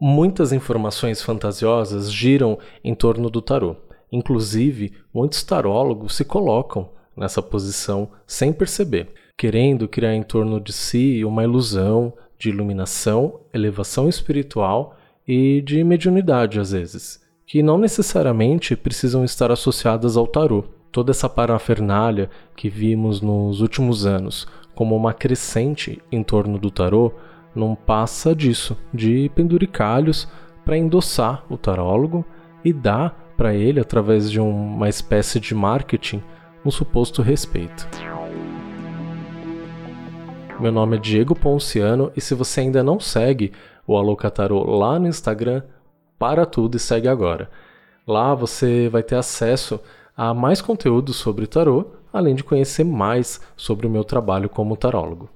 Muitas informações fantasiosas giram em torno do tarô. Inclusive, muitos tarólogos se colocam nessa posição sem perceber, querendo criar em torno de si uma ilusão de iluminação, elevação espiritual e de mediunidade às vezes, que não necessariamente precisam estar associadas ao tarô. Toda essa parafernália que vimos nos últimos anos como uma crescente em torno do tarô não passa disso, de penduricalhos para endossar o tarólogo e dar para ele, através de uma espécie de marketing, um suposto respeito. Meu nome é Diego Ponciano e se você ainda não segue o Alocatarô lá no Instagram, para tudo e segue agora. Lá você vai ter acesso a mais conteúdo sobre tarô, além de conhecer mais sobre o meu trabalho como tarólogo.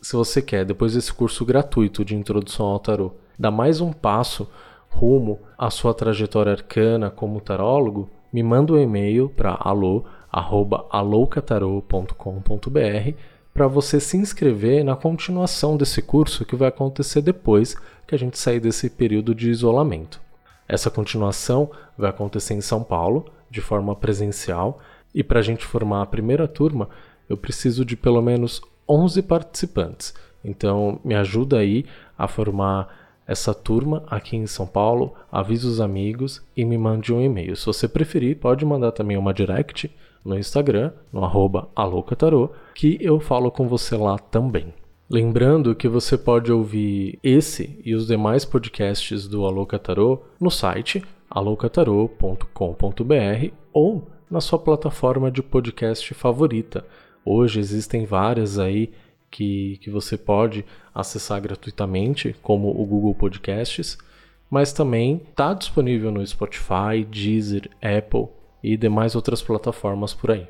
Se você quer, depois desse curso gratuito de introdução ao tarô, dar mais um passo rumo à sua trajetória arcana como tarólogo, me manda um e-mail para alô@aloucatarô.com.br para você se inscrever na continuação desse curso que vai acontecer depois que a gente sair desse período de isolamento. Essa continuação vai acontecer em São Paulo, de forma presencial, e para a gente formar a primeira turma, eu preciso de pelo menos 11 participantes. Então, me ajuda aí a formar essa turma aqui em São Paulo, avise os amigos e me mande um e-mail. Se você preferir, pode mandar também uma direct no Instagram, no arroba alocatarô, que eu falo com você lá também. Lembrando que você pode ouvir esse e os demais podcasts do Alocatarô no site alocatarô.com.br ou na sua plataforma de podcast favorita. Hoje existem várias aí que, que você pode acessar gratuitamente, como o Google Podcasts, mas também está disponível no Spotify, Deezer, Apple e demais outras plataformas por aí.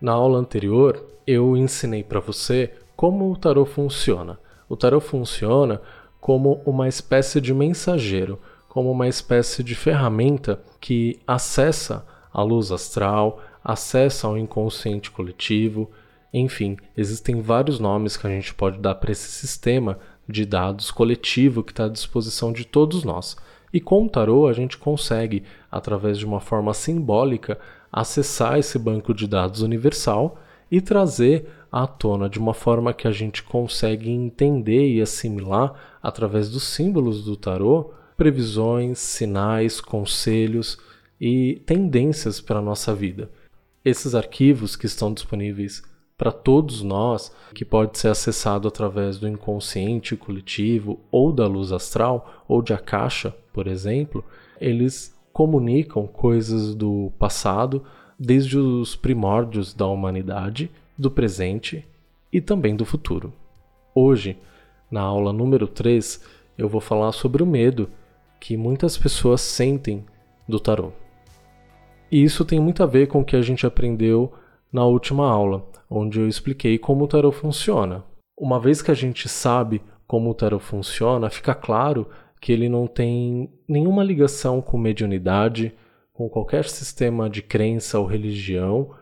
Na aula anterior, eu ensinei para você como o tarot funciona. O tarot funciona como uma espécie de mensageiro, como uma espécie de ferramenta que acessa a luz astral, acessa ao inconsciente coletivo, enfim, existem vários nomes que a gente pode dar para esse sistema de dados coletivo que está à disposição de todos nós. E com o tarô a gente consegue, através de uma forma simbólica, acessar esse banco de dados universal e trazer à tona de uma forma que a gente consegue entender e assimilar através dos símbolos do tarô previsões, sinais, conselhos e tendências para a nossa vida. Esses arquivos que estão disponíveis para todos nós, que pode ser acessado através do inconsciente coletivo ou da luz astral ou de Akasha, por exemplo, eles comunicam coisas do passado, desde os primórdios da humanidade, do presente e também do futuro. Hoje, na aula número 3, eu vou falar sobre o medo que muitas pessoas sentem do tarô. E isso tem muito a ver com o que a gente aprendeu na última aula, onde eu expliquei como o tarot funciona. Uma vez que a gente sabe como o tarot funciona, fica claro que ele não tem nenhuma ligação com mediunidade, com qualquer sistema de crença ou religião,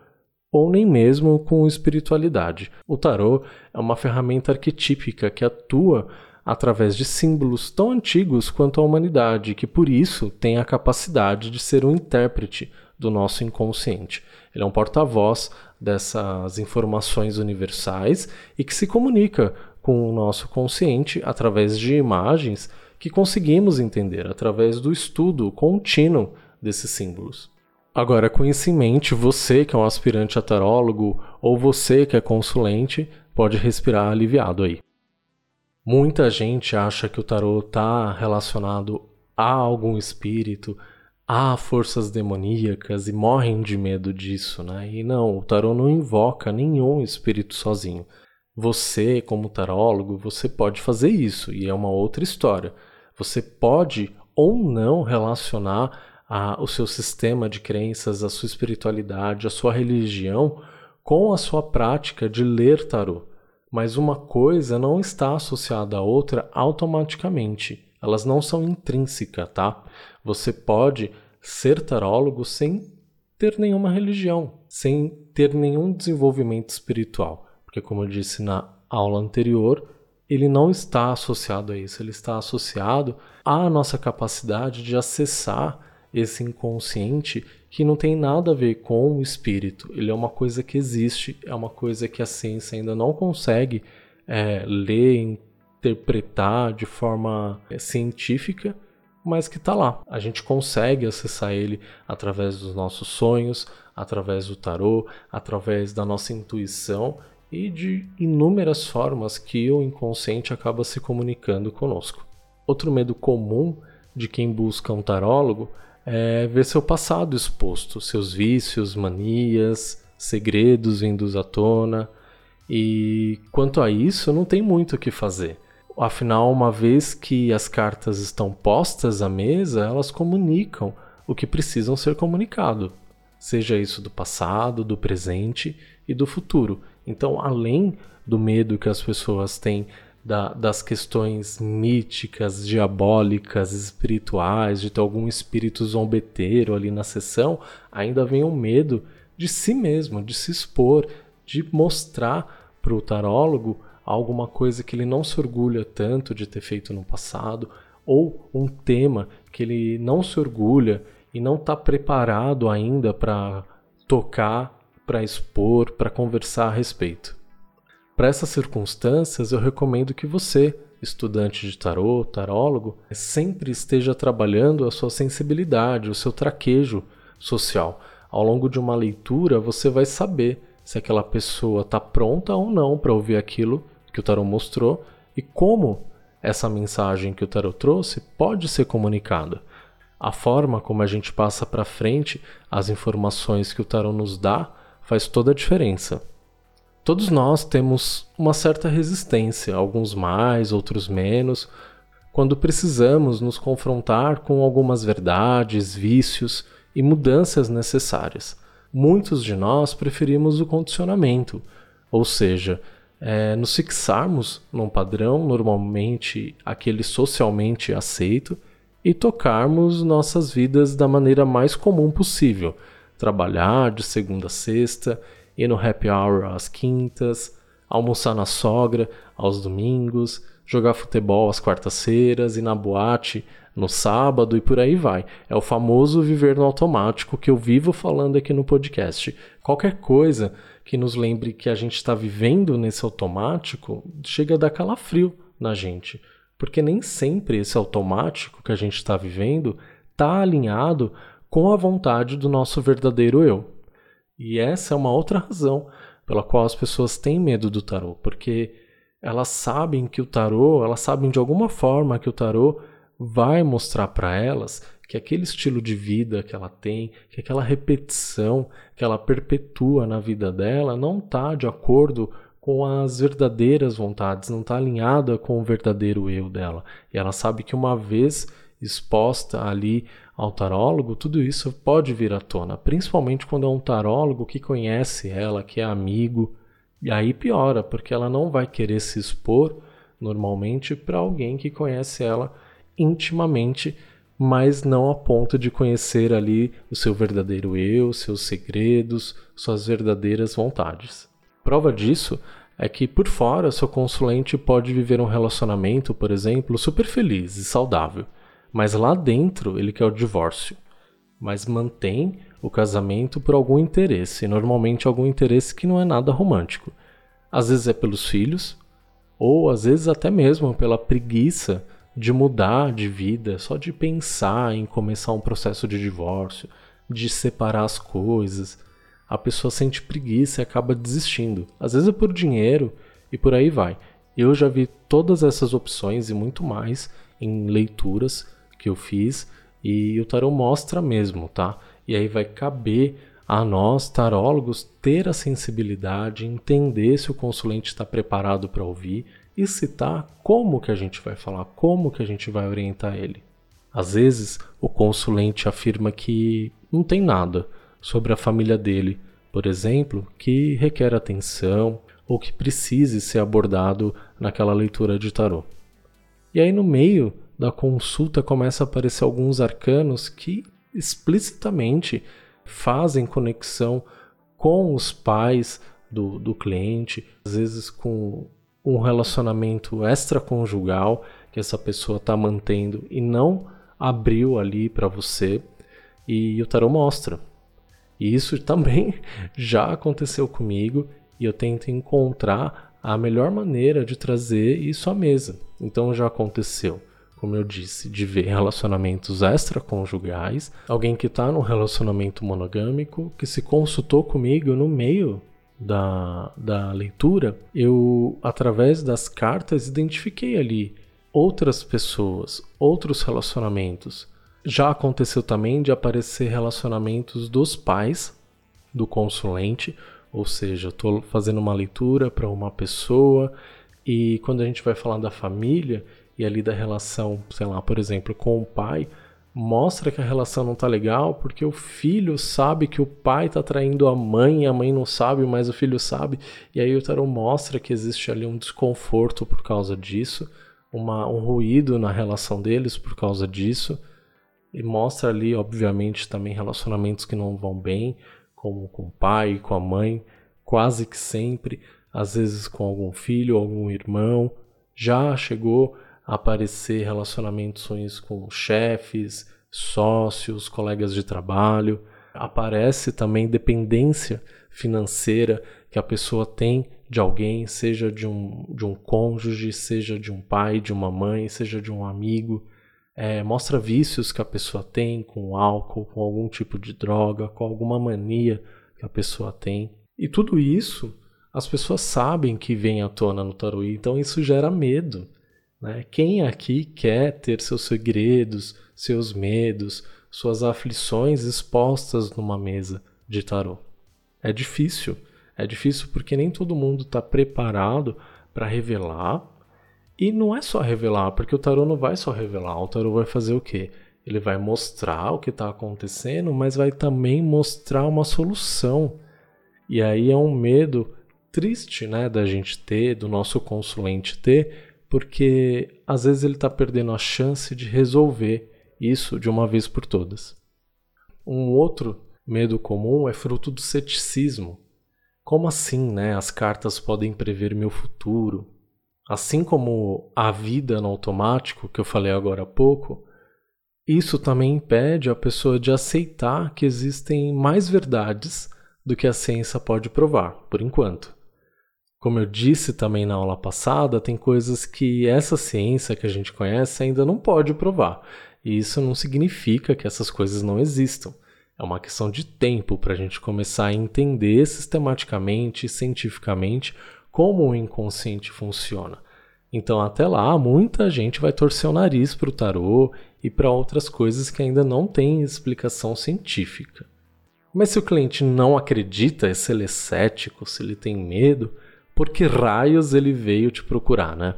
ou nem mesmo com espiritualidade. O tarot é uma ferramenta arquetípica que atua através de símbolos tão antigos quanto a humanidade, que por isso tem a capacidade de ser um intérprete do nosso inconsciente. Ele é um porta-voz dessas informações universais e que se comunica com o nosso consciente através de imagens que conseguimos entender através do estudo contínuo desses símbolos. Agora, com isso em mente, você que é um aspirante a tarólogo ou você que é consulente pode respirar aliviado aí. Muita gente acha que o tarô está relacionado a algum espírito, há forças demoníacas e morrem de medo disso, né? E não, o tarô não invoca nenhum espírito sozinho. Você, como tarólogo, você pode fazer isso e é uma outra história. Você pode ou não relacionar a, o seu sistema de crenças, a sua espiritualidade, a sua religião com a sua prática de ler tarô. Mas uma coisa não está associada à outra automaticamente. Elas não são intrínsecas, tá? Você pode ser tarólogo sem ter nenhuma religião, sem ter nenhum desenvolvimento espiritual. Porque, como eu disse na aula anterior, ele não está associado a isso, ele está associado à nossa capacidade de acessar esse inconsciente que não tem nada a ver com o espírito. Ele é uma coisa que existe, é uma coisa que a ciência ainda não consegue é, ler, interpretar de forma é, científica, mas que está lá. A gente consegue acessar ele através dos nossos sonhos, através do tarô, através da nossa intuição e de inúmeras formas que o inconsciente acaba se comunicando conosco. Outro medo comum de quem busca um tarólogo é ver seu passado exposto, seus vícios, manias, segredos vindos à tona. E quanto a isso, não tem muito o que fazer. Afinal, uma vez que as cartas estão postas à mesa, elas comunicam o que precisam ser comunicado, seja isso do passado, do presente e do futuro. Então, além do medo que as pessoas têm da, das questões míticas, diabólicas, espirituais, de ter algum espírito zombeteiro ali na sessão, ainda vem o medo de si mesmo, de se expor, de mostrar para o tarólogo alguma coisa que ele não se orgulha tanto de ter feito no passado, ou um tema que ele não se orgulha e não está preparado ainda para tocar, para expor, para conversar a respeito. Para essas circunstâncias, eu recomendo que você, estudante de tarô, tarólogo, sempre esteja trabalhando a sua sensibilidade, o seu traquejo social. Ao longo de uma leitura, você vai saber se aquela pessoa está pronta ou não para ouvir aquilo que o tarot mostrou e como essa mensagem que o tarot trouxe pode ser comunicada. A forma como a gente passa para frente as informações que o tarot nos dá faz toda a diferença. Todos nós temos uma certa resistência, alguns mais, outros menos, quando precisamos nos confrontar com algumas verdades, vícios e mudanças necessárias. Muitos de nós preferimos o condicionamento, ou seja, é, nos fixarmos num padrão, normalmente aquele socialmente aceito, e tocarmos nossas vidas da maneira mais comum possível. Trabalhar de segunda a sexta, ir no happy hour às quintas, almoçar na sogra aos domingos, jogar futebol às quartas-feiras e na boate no sábado e por aí vai. É o famoso viver no automático que eu vivo falando aqui no podcast. Qualquer coisa que nos lembre que a gente está vivendo nesse automático, chega a dar calafrio na gente. Porque nem sempre esse automático que a gente está vivendo está alinhado com a vontade do nosso verdadeiro eu. E essa é uma outra razão pela qual as pessoas têm medo do tarô, porque elas sabem que o tarô, elas sabem de alguma forma que o tarô vai mostrar para elas que aquele estilo de vida que ela tem, que aquela repetição que ela perpetua na vida dela não está de acordo com as verdadeiras vontades, não está alinhada com o verdadeiro eu dela. E ela sabe que uma vez exposta ali ao tarólogo, tudo isso pode vir à tona, principalmente quando é um tarólogo que conhece ela, que é amigo, e aí piora, porque ela não vai querer se expor normalmente para alguém que conhece ela intimamente mas não a ponto de conhecer ali o seu verdadeiro eu, seus segredos, suas verdadeiras vontades. Prova disso é que por fora seu consulente pode viver um relacionamento, por exemplo, super feliz e saudável, mas lá dentro ele quer o divórcio, mas mantém o casamento por algum interesse, normalmente algum interesse que não é nada romântico. Às vezes é pelos filhos, ou às vezes até mesmo pela preguiça de mudar de vida, só de pensar em começar um processo de divórcio, de separar as coisas, a pessoa sente preguiça e acaba desistindo. Às vezes é por dinheiro e por aí vai. Eu já vi todas essas opções e muito mais em leituras que eu fiz e o tarot mostra mesmo, tá? E aí vai caber a nós, tarólogos, ter a sensibilidade, entender se o consulente está preparado para ouvir e citar como que a gente vai falar, como que a gente vai orientar ele. Às vezes, o consulente afirma que não tem nada sobre a família dele, por exemplo, que requer atenção ou que precise ser abordado naquela leitura de tarô. E aí no meio da consulta começa a aparecer alguns arcanos que explicitamente fazem conexão com os pais do, do cliente, às vezes com um relacionamento extraconjugal que essa pessoa está mantendo e não abriu ali para você. E o tarot mostra. E isso também já aconteceu comigo e eu tento encontrar a melhor maneira de trazer isso à mesa. Então já aconteceu, como eu disse, de ver relacionamentos extraconjugais, alguém que está num relacionamento monogâmico, que se consultou comigo no meio da, da leitura, eu, através das cartas, identifiquei ali outras pessoas, outros relacionamentos. Já aconteceu também de aparecer relacionamentos dos pais do consulente ou seja, estou fazendo uma leitura para uma pessoa e quando a gente vai falar da família e ali da relação, sei lá, por exemplo, com o pai, mostra que a relação não tá legal porque o filho sabe que o pai tá traindo a mãe, a mãe não sabe, mas o filho sabe, e aí o tarot mostra que existe ali um desconforto por causa disso, uma, um ruído na relação deles por causa disso, e mostra ali, obviamente, também relacionamentos que não vão bem, como com o pai, com a mãe, quase que sempre, às vezes com algum filho, algum irmão. Já chegou aparecer relacionamentos com chefes, sócios, colegas de trabalho. Aparece também dependência financeira que a pessoa tem de alguém, seja de um, de um cônjuge, seja de um pai, de uma mãe, seja de um amigo é, mostra vícios que a pessoa tem com álcool, com algum tipo de droga, com alguma mania que a pessoa tem. E tudo isso as pessoas sabem que vem à tona no tarô, então isso gera medo. Né? Quem aqui quer ter seus segredos, seus medos, suas aflições expostas numa mesa de tarô? É difícil. É difícil porque nem todo mundo está preparado para revelar e não é só revelar, porque o tarô não vai só revelar, o tarô vai fazer o quê? Ele vai mostrar o que está acontecendo, mas vai também mostrar uma solução. E aí é um medo triste, né, da gente ter, do nosso consulente ter, porque às vezes ele está perdendo a chance de resolver isso de uma vez por todas. Um outro medo comum é fruto do ceticismo. Como assim, né? As cartas podem prever meu futuro? Assim como a vida no automático, que eu falei agora há pouco, isso também impede a pessoa de aceitar que existem mais verdades do que a ciência pode provar, por enquanto. Como eu disse também na aula passada, tem coisas que essa ciência que a gente conhece ainda não pode provar. E isso não significa que essas coisas não existam. É uma questão de tempo para a gente começar a entender sistematicamente e cientificamente como o inconsciente funciona. Então, até lá, muita gente vai torcer o nariz para o tarô e para outras coisas que ainda não têm explicação científica. Mas se o cliente não acredita, se ele é cético, se ele tem medo, por que raios ele veio te procurar, né?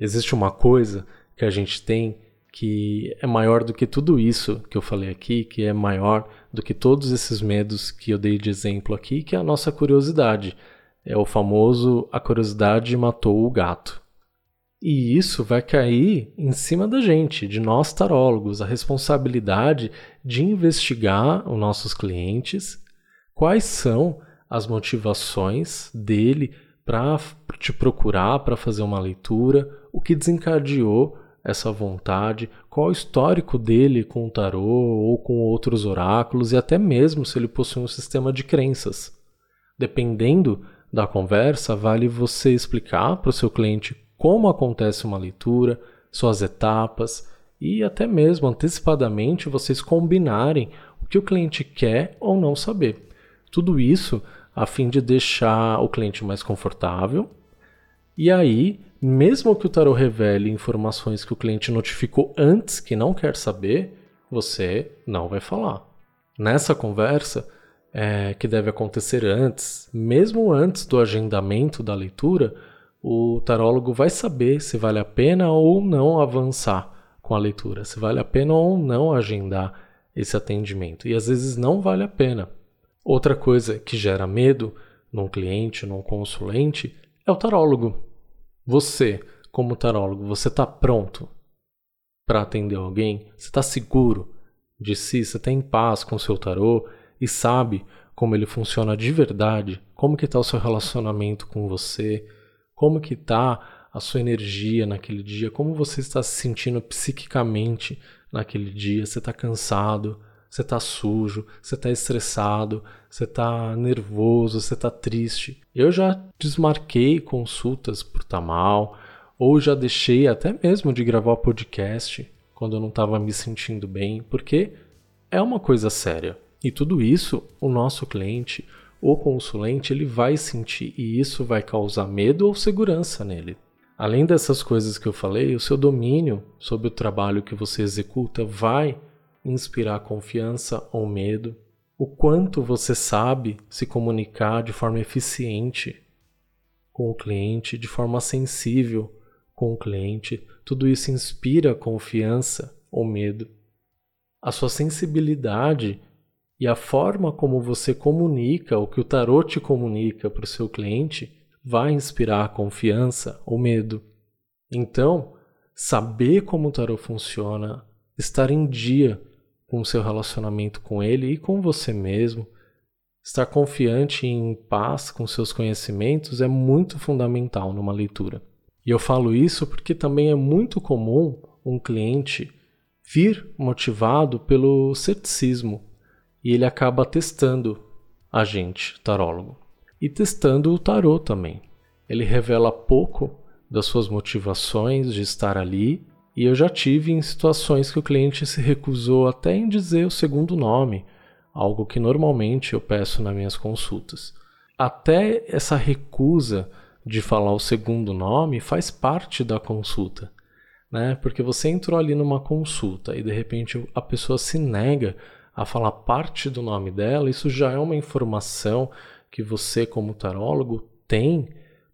Existe uma coisa que a gente tem que é maior do que tudo isso que eu falei aqui, que é maior do que todos esses medos que eu dei de exemplo aqui, que é a nossa curiosidade. É o famoso a curiosidade matou o gato. E isso vai cair em cima da gente, de nós tarólogos, a responsabilidade de investigar os nossos clientes, quais são as motivações dele para te procurar, para fazer uma leitura, o que desencadeou essa vontade, qual o histórico dele com o tarô ou com outros oráculos e até mesmo se ele possui um sistema de crenças. Dependendo da conversa, vale você explicar para o seu cliente como acontece uma leitura, suas etapas e até mesmo antecipadamente vocês combinarem o que o cliente quer ou não saber. Tudo isso a fim de deixar o cliente mais confortável. E aí, mesmo que o tarot revele informações que o cliente notificou antes que não quer saber, você não vai falar. Nessa conversa, é, que deve acontecer antes, mesmo antes do agendamento da leitura, o tarólogo vai saber se vale a pena ou não avançar com a leitura, se vale a pena ou não agendar esse atendimento. E às vezes não vale a pena. Outra coisa que gera medo num cliente, num consulente, é o tarólogo. Você, como tarólogo, você está pronto para atender alguém? Você está seguro de si? Você está em paz com o seu tarô e sabe como ele funciona de verdade? Como que está o seu relacionamento com você? como que tá a sua energia naquele dia, como você está se sentindo psiquicamente naquele dia, você está cansado, você está sujo, você está estressado, você está nervoso, você está triste. Eu já desmarquei consultas por estar tá mal, ou já deixei até mesmo de gravar podcast quando eu não estava me sentindo bem, porque é uma coisa séria. E tudo isso o nosso cliente, o consulente, ele vai sentir e isso vai causar medo ou segurança nele. Além dessas coisas que eu falei, o seu domínio sobre o trabalho que você executa vai inspirar confiança ou medo. O quanto você sabe se comunicar de forma eficiente com o cliente, de forma sensível com o cliente, tudo isso inspira confiança ou medo. A sua sensibilidade e a forma como você comunica, o que o tarot te comunica para o seu cliente, vai inspirar confiança ou medo. Então, saber como o tarot funciona, estar em dia com o seu relacionamento com ele e com você mesmo, estar confiante e em paz com seus conhecimentos é muito fundamental numa leitura. E eu falo isso porque também é muito comum um cliente vir motivado pelo ceticismo e ele acaba testando a gente, tarólogo, e testando o tarô também. Ele revela pouco das suas motivações de estar ali, e eu já tive em situações que o cliente se recusou até em dizer o segundo nome, algo que normalmente eu peço nas minhas consultas. Até essa recusa de falar o segundo nome faz parte da consulta, né? Porque você entrou ali numa consulta e de repente a pessoa se nega a falar parte do nome dela, isso já é uma informação que você como tarólogo tem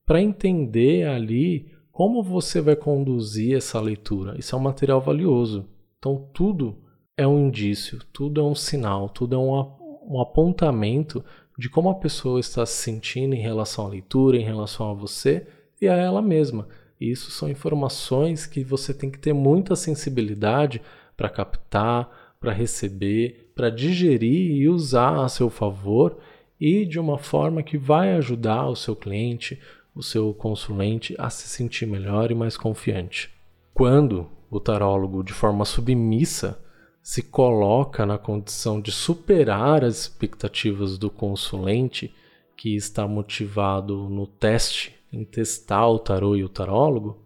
para entender ali como você vai conduzir essa leitura. Isso é um material valioso. Então tudo é um indício, tudo é um sinal, tudo é um, um apontamento de como a pessoa está se sentindo em relação à leitura, em relação a você e a ela mesma. Isso são informações que você tem que ter muita sensibilidade para captar, para receber, para digerir e usar a seu favor e de uma forma que vai ajudar o seu cliente, o seu consulente a se sentir melhor e mais confiante. Quando o tarólogo, de forma submissa, se coloca na condição de superar as expectativas do consulente que está motivado no teste, em testar o tarô e o tarólogo,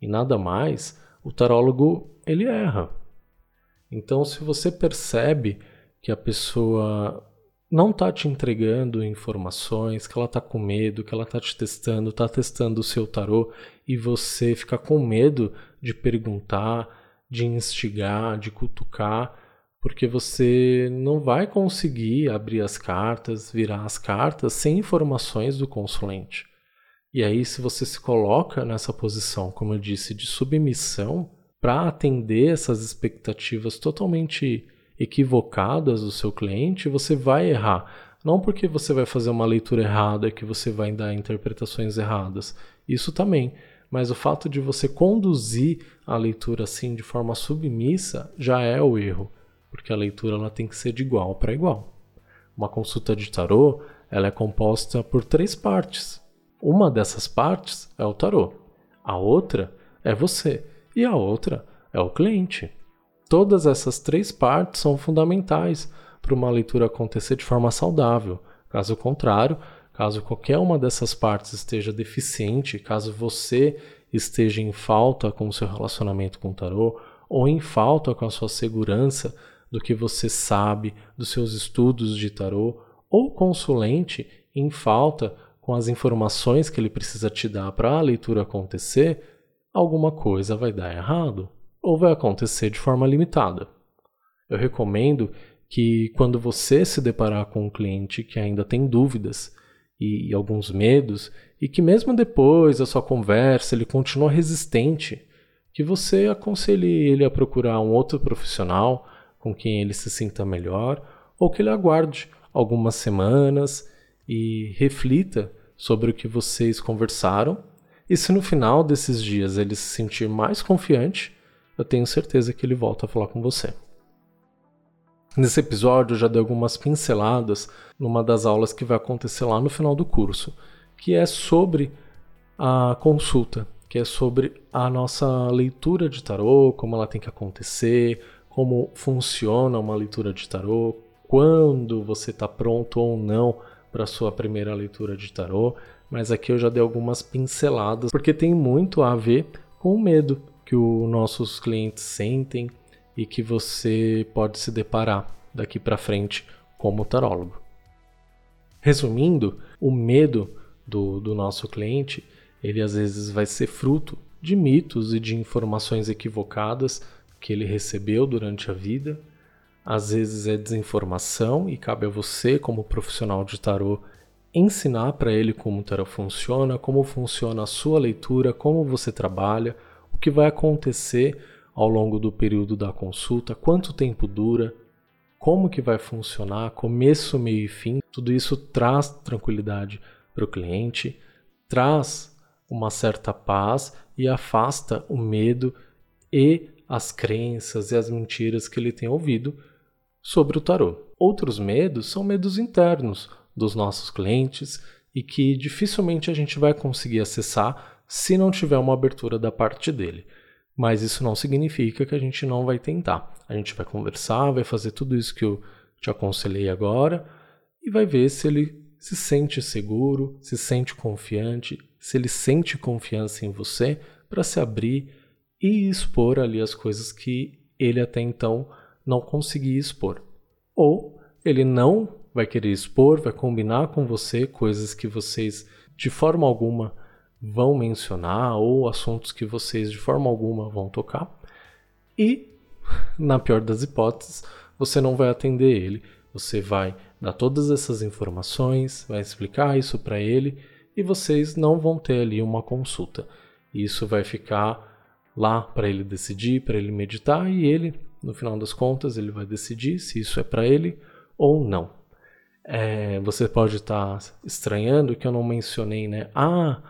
e nada mais, o tarólogo ele erra. Então, se você percebe que a pessoa não está te entregando informações, que ela está com medo, que ela está te testando, está testando o seu tarô e você fica com medo de perguntar, de instigar, de cutucar, porque você não vai conseguir abrir as cartas, virar as cartas sem informações do consulente. E aí, se você se coloca nessa posição, como eu disse, de submissão, para atender essas expectativas totalmente equivocadas do seu cliente, você vai errar. Não porque você vai fazer uma leitura errada que você vai dar interpretações erradas. Isso também mas o fato de você conduzir a leitura assim de forma submissa já é o erro, porque a leitura ela tem que ser de igual para igual. Uma consulta de tarô ela é composta por três partes. Uma dessas partes é o tarô, a outra é você e a outra é o cliente. Todas essas três partes são fundamentais para uma leitura acontecer de forma saudável. Caso contrário, Caso qualquer uma dessas partes esteja deficiente, caso você esteja em falta com o seu relacionamento com o tarô, ou em falta com a sua segurança do que você sabe, dos seus estudos de tarô, ou consulente em falta com as informações que ele precisa te dar para a leitura acontecer, alguma coisa vai dar errado ou vai acontecer de forma limitada. Eu recomendo que quando você se deparar com um cliente que ainda tem dúvidas, e, alguns medos, e que mesmo depois da sua conversa ele continua resistente, que você aconselhe ele a procurar um outro profissional com quem ele se sinta melhor, ou que ele aguarde algumas semanas e reflita sobre o que vocês conversaram. E se no final desses dias ele se sentir mais confiante, eu tenho certeza que ele volta a falar com você. Nesse episódio eu já dei algumas pinceladas numa das aulas que vai acontecer lá no final do curso, que é sobre a consulta, que é sobre a nossa leitura de tarô, como ela tem que acontecer, como funciona uma leitura de tarô, quando você está pronto ou não para sua primeira leitura de tarô, mas aqui eu já dei algumas pinceladas porque tem muito a ver com o medo que os nossos clientes sentem e que você pode se deparar daqui para frente como tarólogo. Resumindo, o medo do, do nosso cliente, ele às vezes vai ser fruto de mitos e de informações equivocadas que ele recebeu durante a vida. Às vezes é desinformação e cabe a você, como profissional de tarô, ensinar para ele como o tarô funciona, como funciona a sua leitura, como você trabalha, o que vai acontecer ao longo do período da consulta, quanto tempo dura, como que vai funcionar, começo, meio e fim. Tudo isso traz tranquilidade para o cliente, traz uma certa paz e afasta o medo e as crenças e as mentiras que ele tem ouvido sobre o tarô. Outros medos são medos internos dos nossos clientes e que dificilmente a gente vai conseguir acessar se não tiver uma abertura da parte dele. Mas isso não significa que a gente não vai tentar. A gente vai conversar, vai fazer tudo isso que eu te aconselhei agora e vai ver se ele se sente seguro, se sente confiante, se ele sente confiança em você para se abrir e expor ali as coisas que ele até então não conseguia expor. Ou ele não vai querer expor, vai combinar com você coisas que vocês de forma alguma vão mencionar ou assuntos que vocês de forma alguma vão tocar. E, na pior das hipóteses, você não vai atender ele. Você vai dar todas essas informações, vai explicar isso para ele e vocês não vão ter ali uma consulta. Isso vai ficar lá para ele decidir, para ele meditar e ele, no final das contas, ele vai decidir se isso é para ele ou não. É, você pode estar tá estranhando que eu não mencionei, né? Ah,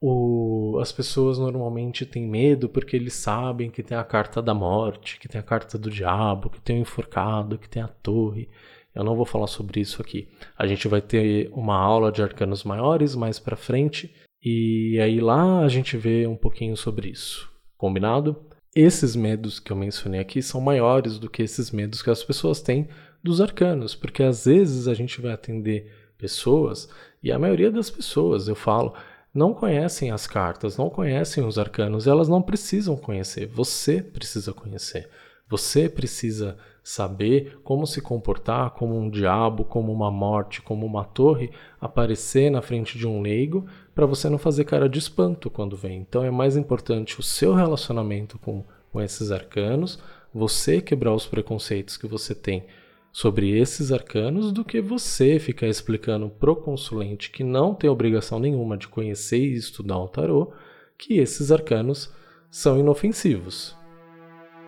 o, as pessoas normalmente têm medo porque eles sabem que tem a carta da morte, que tem a carta do diabo, que tem o enforcado, que tem a torre. Eu não vou falar sobre isso aqui. A gente vai ter uma aula de arcanos maiores mais para frente e aí lá a gente vê um pouquinho sobre isso. Combinado? Esses medos que eu mencionei aqui são maiores do que esses medos que as pessoas têm dos arcanos, porque às vezes a gente vai atender pessoas e a maioria das pessoas, eu falo, não conhecem as cartas, não conhecem os arcanos, elas não precisam conhecer, você precisa conhecer. Você precisa saber como se comportar como um diabo, como uma morte, como uma torre, aparecer na frente de um leigo para você não fazer cara de espanto quando vem. Então é mais importante o seu relacionamento com, com esses arcanos, você quebrar os preconceitos que você tem sobre esses arcanos do que você ficar explicando pro consulente que não tem obrigação nenhuma de conhecer e estudar o tarô que esses arcanos são inofensivos.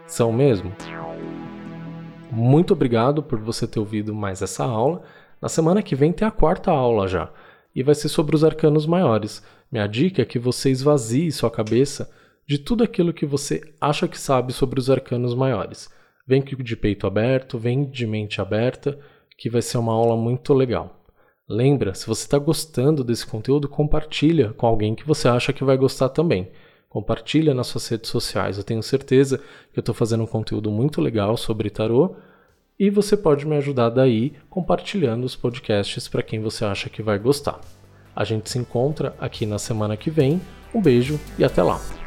São mesmo? Muito obrigado por você ter ouvido mais essa aula. Na semana que vem tem a quarta aula já, e vai ser sobre os arcanos maiores. Minha dica é que você esvazie sua cabeça de tudo aquilo que você acha que sabe sobre os arcanos maiores. Vem de peito aberto, vem de mente aberta, que vai ser uma aula muito legal. Lembra, se você está gostando desse conteúdo, compartilha com alguém que você acha que vai gostar também. Compartilha nas suas redes sociais. Eu tenho certeza que eu estou fazendo um conteúdo muito legal sobre tarô e você pode me ajudar daí compartilhando os podcasts para quem você acha que vai gostar. A gente se encontra aqui na semana que vem. Um beijo e até lá!